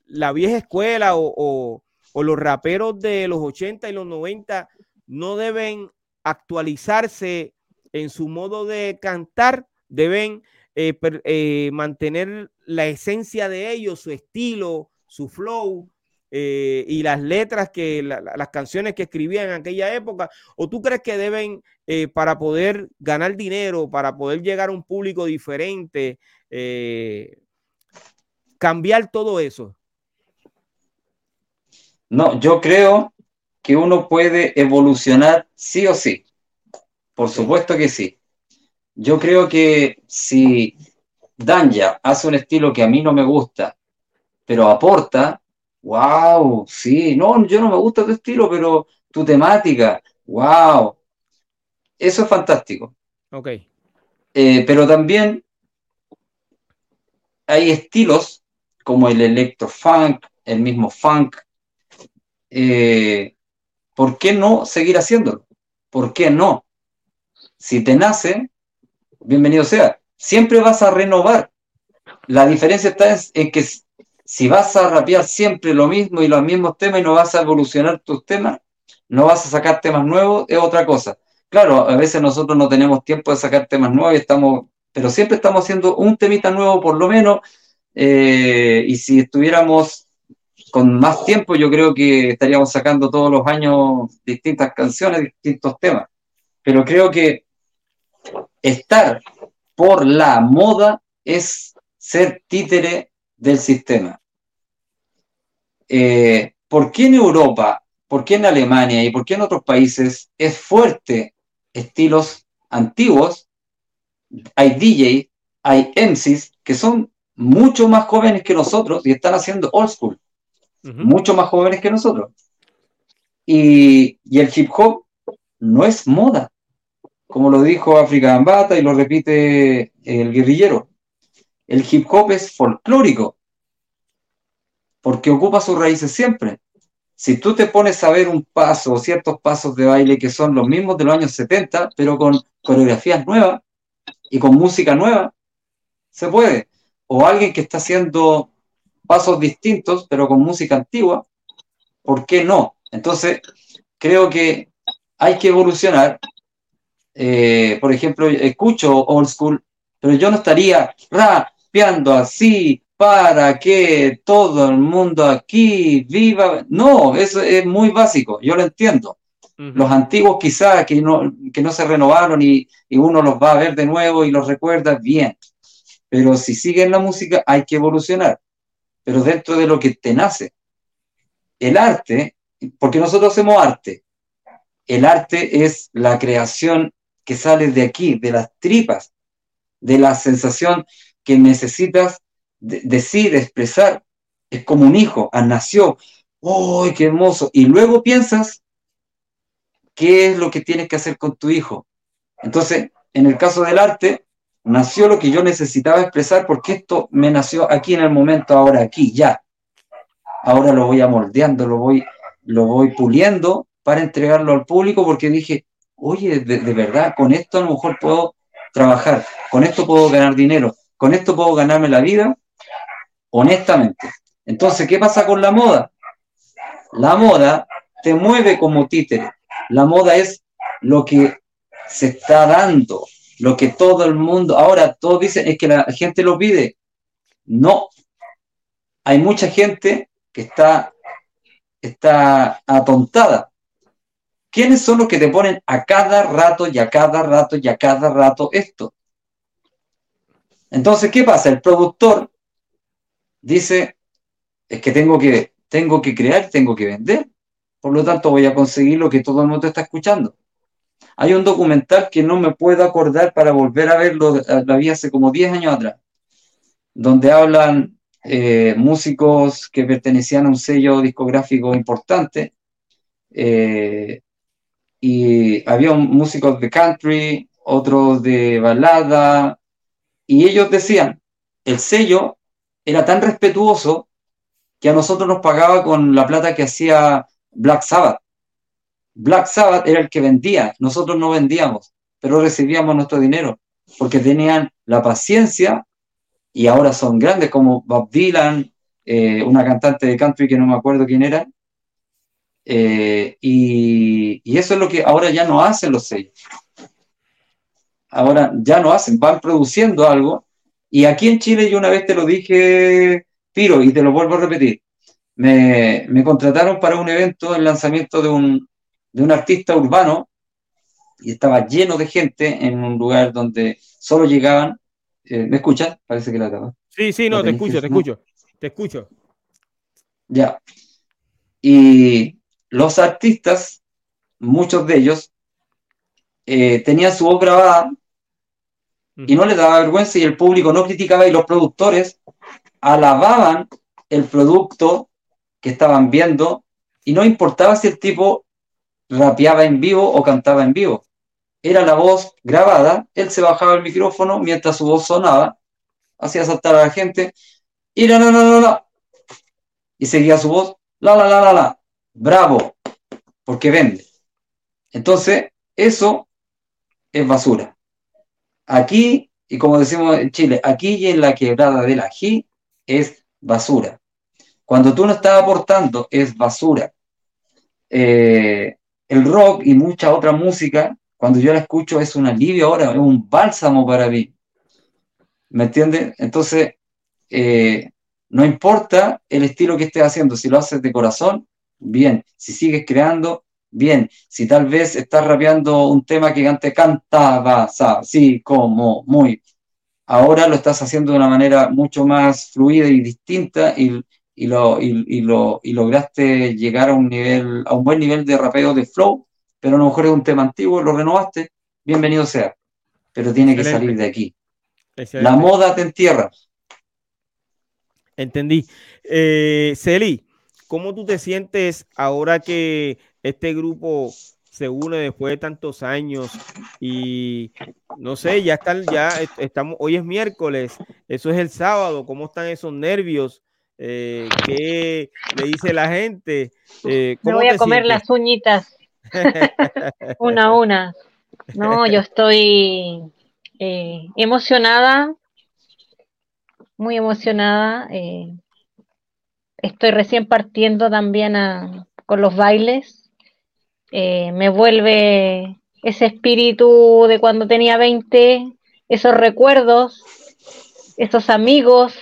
la vieja escuela o, los raperos de los 80 y los 90 no deben actualizarse en su modo de cantar? Deben mantener la esencia de ellos, su estilo, su flow, eh, y las letras que las canciones que escribían en aquella época? ¿O tú crees que deben, eh, para poder ganar dinero, para poder llegar a un público diferente, eh, cambiar todo eso? No, yo creo que uno puede evolucionar sí o sí. Por supuesto que sí. Yo creo que si Danja hace un estilo que a mí no me gusta, pero aporta, wow, sí, no, yo no me gusta tu estilo, pero tu temática, wow. Eso es fantástico. Ok. Eh, pero también hay estilos como el electrofunk, el mismo funk. Eh, ¿Por qué no seguir haciéndolo? ¿Por qué no? Si te nace, bienvenido sea. Siempre vas a renovar. La diferencia está en que si vas a rapear siempre lo mismo y los mismos temas y no vas a evolucionar tus temas, no vas a sacar temas nuevos, es otra cosa. Claro, a veces nosotros no tenemos tiempo de sacar temas nuevos y estamos, pero siempre estamos haciendo un temita nuevo por lo menos. Eh, y si estuviéramos con más tiempo, yo creo que estaríamos sacando todos los años distintas canciones, distintos temas. Pero creo que estar por la moda es ser títere del sistema. Eh, ¿Por qué en Europa? por qué en Alemania y por qué en otros países es fuerte estilos antiguos, hay DJ, hay MCs que son mucho más jóvenes que nosotros y están haciendo old school, mucho más jóvenes que nosotros. Y, y, el hip hop no es moda, como lo dijo África Ambata y lo repite el guerrillero. El hip hop es folclórico, porque ocupa sus raíces siempre. Si tú te pones a ver un paso o ciertos pasos de baile que son los mismos de los años 70, pero con coreografías nuevas y con música nueva, se puede. O alguien que está haciendo pasos distintos, pero con música antigua, ¿por qué no? Entonces, creo que hay que evolucionar. Eh, por ejemplo, escucho old school, pero yo no estaría rapeando así para que todo el mundo aquí viva. No, eso es muy básico, yo lo entiendo. Los antiguos quizás que no, que no se renovaron y, y, uno los va a ver de nuevo y los recuerda bien. Pero si siguen la música hay que evolucionar, pero dentro de lo que te nace. El arte, porque nosotros hacemos arte, el arte es la creación que sale de aquí, de las tripas, de la sensación que necesitas decir, expresar, es como un hijo, ah, nació, ¡oh, qué hermoso! Y luego piensas qué es lo que tienes que hacer con tu hijo. Entonces, en el caso del arte, nació lo que yo necesitaba expresar porque esto me nació aquí en el momento, ahora, aquí, ya. Ahora lo voy amoldeando, lo voy, lo voy puliendo para entregarlo al público porque dije, oye, de, de verdad, con esto a lo mejor puedo trabajar, con esto puedo ganar dinero, con esto puedo ganarme la vida honestamente. Entonces, ¿qué pasa con la moda? La moda te mueve como títere. La moda es lo que se está dando, lo que todo el mundo, ahora todos dicen es que la gente lo pide. No. Hay mucha gente que está, está atontada. ¿Quiénes son los que te ponen a cada rato y a cada rato y a cada rato esto? Entonces, ¿qué pasa? El productor dice, es que tengo que, tengo que crear, tengo que vender, por lo tanto voy a conseguir lo que todo el mundo está escuchando. Hay un documental que no me puedo acordar para volver a verlo, la vi hace como 10 años atrás, donde hablan eh, músicos que pertenecían a un sello discográfico importante, eh, y había músicos de country, otros de balada, y ellos decían, el sello era tan respetuoso que a nosotros nos pagaba con la plata que hacía Black Sabbath. Black Sabbath era el que vendía, nosotros no vendíamos, pero recibíamos nuestro dinero, porque tenían la paciencia y ahora son grandes como Bob Dylan, eh, una cantante de country que no me acuerdo quién era, eh, y, y, eso es lo que ahora ya no hacen los sellos. Ahora ya no hacen, van produciendo algo y aquí en Chile, yo una vez te lo dije, Piro, y te lo vuelvo a repetir, me, contrataron para un evento, el lanzamiento de un, de un artista urbano, y estaba lleno de gente en un lugar donde solo llegaban. Eh, ¿Me escuchas? Parece que la estaba. Sí, sí, no, te escucho, te escucho, te escucho. Ya. Y los artistas, muchos de ellos, eh, tenían su voz grabada y no les daba vergüenza y el público no criticaba y los productores alababan el producto que estaban viendo y no importaba si el tipo rapeaba en vivo o cantaba en vivo. Era la voz grabada, él se bajaba el micrófono mientras su voz sonaba, hacía saltar a la gente y la la la la la y seguía su voz la la la la la bravo porque vende. Entonces, eso es basura. Aquí, y como decimos en Chile, aquí y en la quebrada del ají es basura. Cuando tú no estás aportando, es basura. Eh, el rock y mucha otra música, cuando yo la escucho, es un alivio ahora, es un bálsamo para mí. ¿Me entiendes? Entonces, eh, no importa el estilo que estés haciendo, si lo haces de corazón, bien. Si sigues creando, Bien, si tal vez estás rapeando un tema que antes cantaba, así como muy, ahora lo estás haciendo de una manera mucho más fluida y distinta y, y, lo, y, lo, y lograste llegar a un nivel, a un buen nivel de rapeo de flow, pero a lo mejor es un tema antiguo, lo renovaste, bienvenido sea. Pero tiene que salir de aquí. La moda te entierra. Entendí. Eh, Celi, ¿cómo tú te sientes ahora que este grupo se une después de tantos años y no sé, ya están, ya estamos, hoy es miércoles, eso es el sábado, ¿cómo están esos nervios? Eh, ¿Qué le dice la gente? Eh, Me voy a comer las uñitas una a una. No, yo estoy eh, emocionada, muy emocionada. estoy recién partiendo también con los bailes eh, me vuelve ese espíritu de cuando tenía 20, esos recuerdos, esos amigos,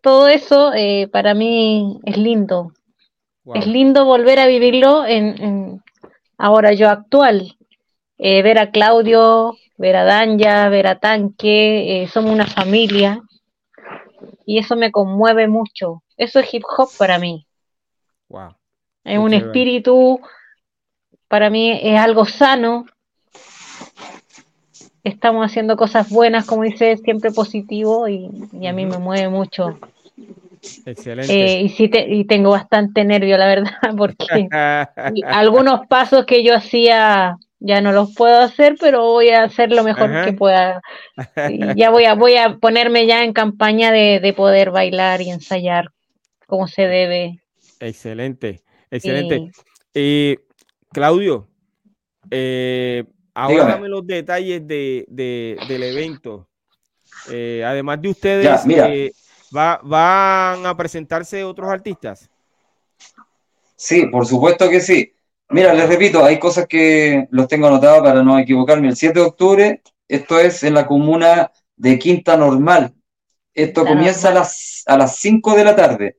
todo eso eh, para mí es lindo. Es lindo volver a vivirlo en, ahora yo actual. Eh, ver a Claudio, ver a Danja, ver a Tanque, somos una familia y eso me conmueve mucho. Eso es hip hop para mí. Wow. Es un espíritu, para mí es algo sano. Estamos haciendo cosas buenas, como dice, siempre positivo y, a mí me mueve mucho. Excelente. Eh, y sí y tengo bastante nervio, la verdad, porque algunos pasos que yo hacía ya no los puedo hacer, pero voy a hacer lo mejor que pueda. ya voy a, voy a ponerme ya en campaña de, de poder bailar y ensayar como se debe. Excelente. Excelente. Eh, Claudio, eh, ahora dame los detalles de, del evento. Eh, además de ustedes, ¿van a presentarse otros artistas? Sí, por supuesto que sí. Mira, les repito, hay cosas que los tengo anotados para no equivocarme. El 7 de octubre, esto es en la comuna de Quinta Normal. Esto comienza a las, a las 5 de la tarde.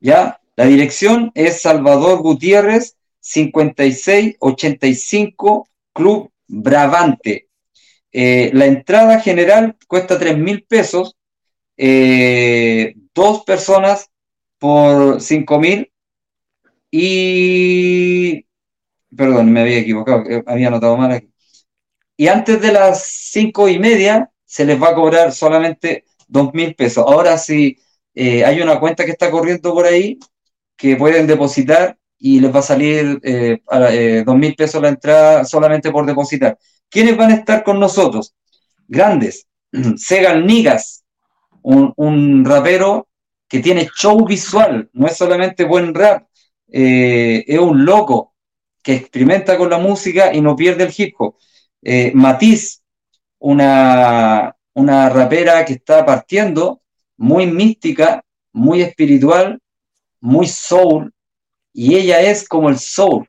¿Ya? La dirección es Salvador Gutiérrez, 5685 Club Bravante. Eh, la entrada general cuesta 3 mil pesos, eh, dos personas por 5 mil y... Perdón, me había equivocado, eh, había anotado mal aquí. Y antes de las 5 y media se les va a cobrar solamente 2 mil pesos. Ahora si hay una cuenta que está corriendo por ahí, que pueden depositar y les va a salir eh, eh, dos mil pesos la entrada solamente por depositar. ¿Quiénes van a estar con nosotros? Grandes. Segal Nigas, un, rapero que tiene show visual, no es solamente buen rap, eh, es un loco que experimenta con la música y no pierde el hip hop. Matiz, una, una rapera que está partiendo, muy mística, muy espiritual, muy soul, y ella es como el soul.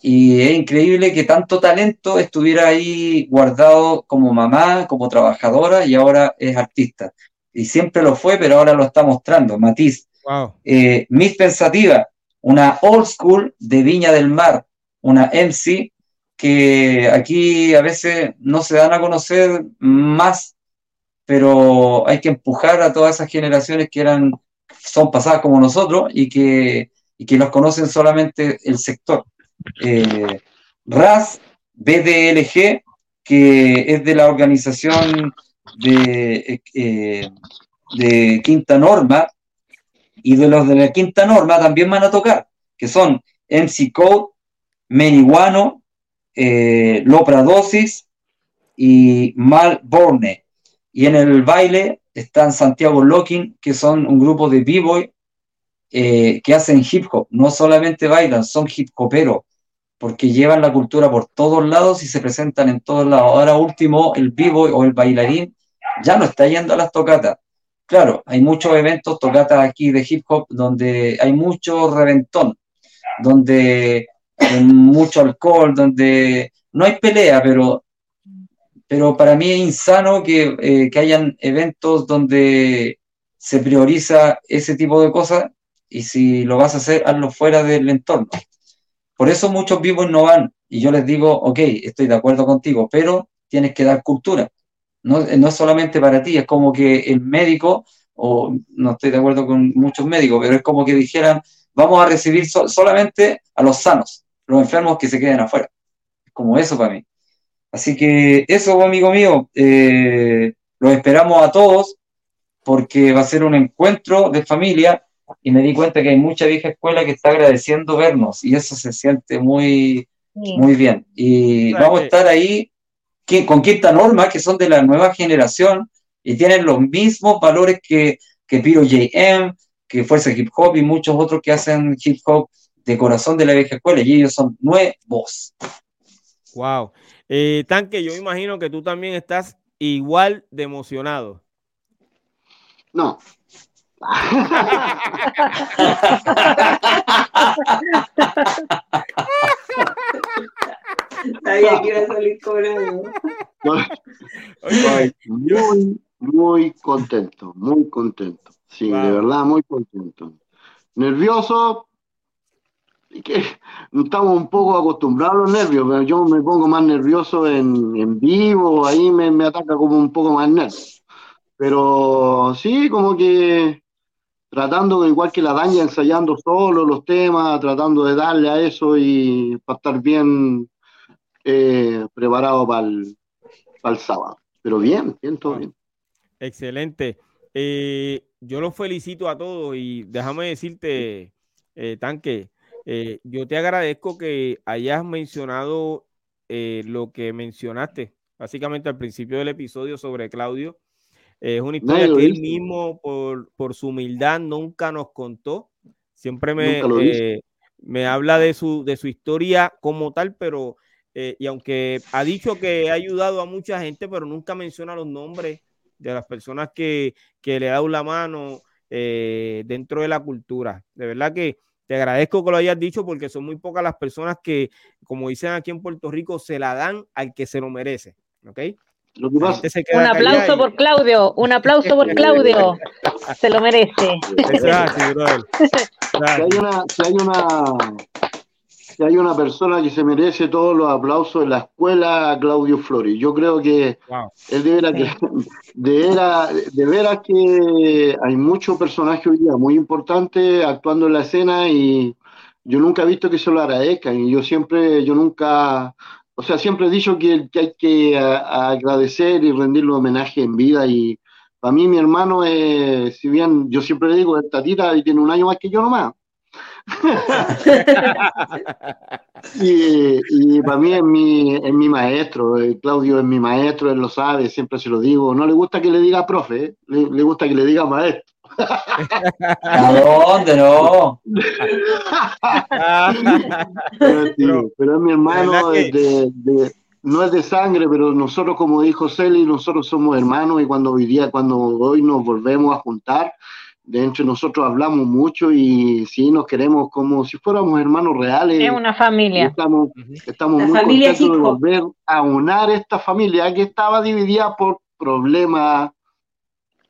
Y es increíble que tanto talento estuviera ahí guardado como mamá, como trabajadora, y ahora es artista. Y siempre lo fue, pero ahora lo está mostrando. Matiz. Eh, Miss Pensativa, una old school de Viña del Mar, una MC que aquí a veces no se dan a conocer más, pero hay que empujar a todas esas generaciones que eran son pasadas como nosotros y que, y que los conocen solamente el sector. Eh, RAS, BDLG, que es de la organización de, eh, de Quinta Norma, y de los de la Quinta Norma también van a tocar, que son MC Code, Meniguano, eh, Lopradosis y Malborne. Y en el baile están Santiago Locking, que son un grupo de b-boy eh, que hacen hip hop, no solamente bailan, son hip hoperos, porque llevan la cultura por todos lados y se presentan en todos lados. Ahora último, el b-boy o el bailarín ya no está yendo a las tocatas. Claro, hay muchos eventos, tocatas aquí de hip hop, donde hay mucho reventón, donde hay mucho alcohol, donde no hay pelea, pero pero para mí es insano que, eh, que hayan eventos donde se prioriza ese tipo de cosas y si lo vas a hacer, hazlo fuera del entorno. Por eso muchos vivos no van y yo les digo, ok, estoy de acuerdo contigo, pero tienes que dar cultura. No, no es solamente para ti, es como que el médico o no estoy de acuerdo con muchos médicos, pero es como que dijeran, vamos a recibir solamente a los sanos, los enfermos que se queden afuera. Es como eso para mí. Así que eso, amigo mío, eh, los esperamos a todos porque va a ser un encuentro de familia y me di cuenta que hay mucha vieja escuela que está agradeciendo vernos y eso se siente muy, muy bien. Y vamos a estar ahí con Quinta Norma, que son de la nueva generación y tienen los mismos valores que, que Piro JM, que Fuerza Hip Hop y muchos otros que hacen hip hop de corazón de la vieja escuela y ellos son nuevos. Wow. Eh, Tanque, yo imagino que tú también estás igual de emocionado. No. Sabía que iba a salir Muy, muy contento, muy contento. Sí, de verdad, muy contento. Nervioso, que estamos un poco acostumbrados a los nervios, pero yo me pongo más nervioso en, en vivo, ahí me, me, ataca como un poco más nervioso. Pero sí, como que tratando, igual que la daña, ensayando solo los temas, tratando de darle a eso y para estar bien eh, preparado para el, para el sábado. Pero bien, bien, todo bien. Excelente. Eh, yo los felicito a todos y déjame decirte, eh, Tanque, eh, yo te agradezco que hayas mencionado lo que mencionaste, básicamente al principio del episodio sobre Claudio. es una historia que él mismo, por, por, su humildad, nunca nos contó. Siempre me, me habla de su, de su historia como tal, pero, y aunque ha dicho que ha ayudado a mucha gente, pero nunca menciona los nombres de las personas que, que le dado la mano eh, dentro de la cultura. De verdad que te agradezco que lo hayas dicho porque son muy pocas las personas que, como dicen aquí en Puerto Rico, se la dan al que se lo merece. ¿Ok? Un aplauso por Claudio, un aplauso por Claudio. Se lo merece. hay una, si hay una si hay una persona que se merece todos los aplausos en la escuela, Claudio Flori. Yo creo que él de veras, que, de, veras, que hay muchos personajes hoy día muy importantes actuando en la escena y yo nunca he visto que se lo agradezcan. Y yo siempre, yo nunca, o sea, siempre he dicho que, hay que agradecer y rendirle homenaje en vida. Y para mí mi hermano, es, si bien yo siempre le digo, esta tita y tiene un año más que yo nomás, y, para mí es mi, es mi maestro, eh, Claudio es mi maestro, él lo sabe, siempre se lo digo. No le gusta que le diga profe, eh, le, gusta que le diga maestro. ¿A dónde no? pero, es mi hermano, no es de sangre, pero nosotros, como dijo Celi, nosotros somos hermanos y cuando hoy día, cuando hoy nos volvemos a juntar, de entre nosotros hablamos mucho y sí nos queremos como si fuéramos hermanos reales. Es una familia. Estamos, estamos muy contentos de volver a unar esta familia que estaba dividida por problemas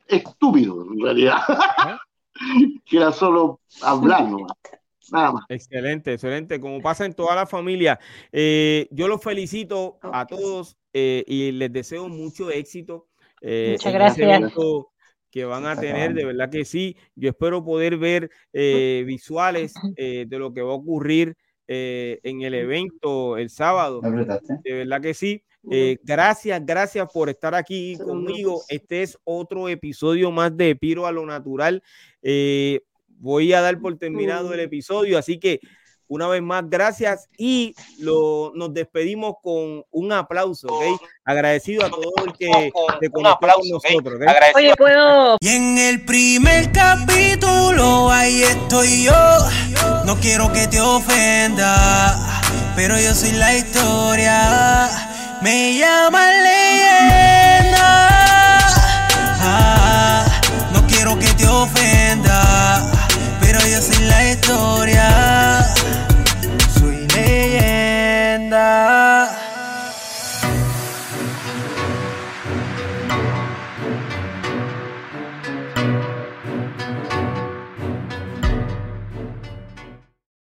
estúpidos en realidad. que era solo hablar Nada más. Excelente, excelente. Como pasa en toda la familia, eh, yo los felicito a todos eh, y les deseo mucho éxito. Eh, Muchas gracias que van a tener, de verdad que sí. Yo espero poder ver eh, visuales eh, de lo que va a ocurrir eh, en el evento el sábado. De verdad que sí. gracias, gracias por estar aquí conmigo. Este es otro episodio más de Piro a lo Natural. voy a dar por terminado el episodio, así que una vez más, gracias y lo, nos despedimos con un aplauso, ¿ok? Agradecido a todo el que se conectó con nosotros, ¿ok? Oye, puedo. Y en el primer capítulo, ahí estoy yo. No quiero que te ofenda, pero yo soy la historia. Me llama leyenda. Ah, no quiero que te ofenda, pero yo soy la historia.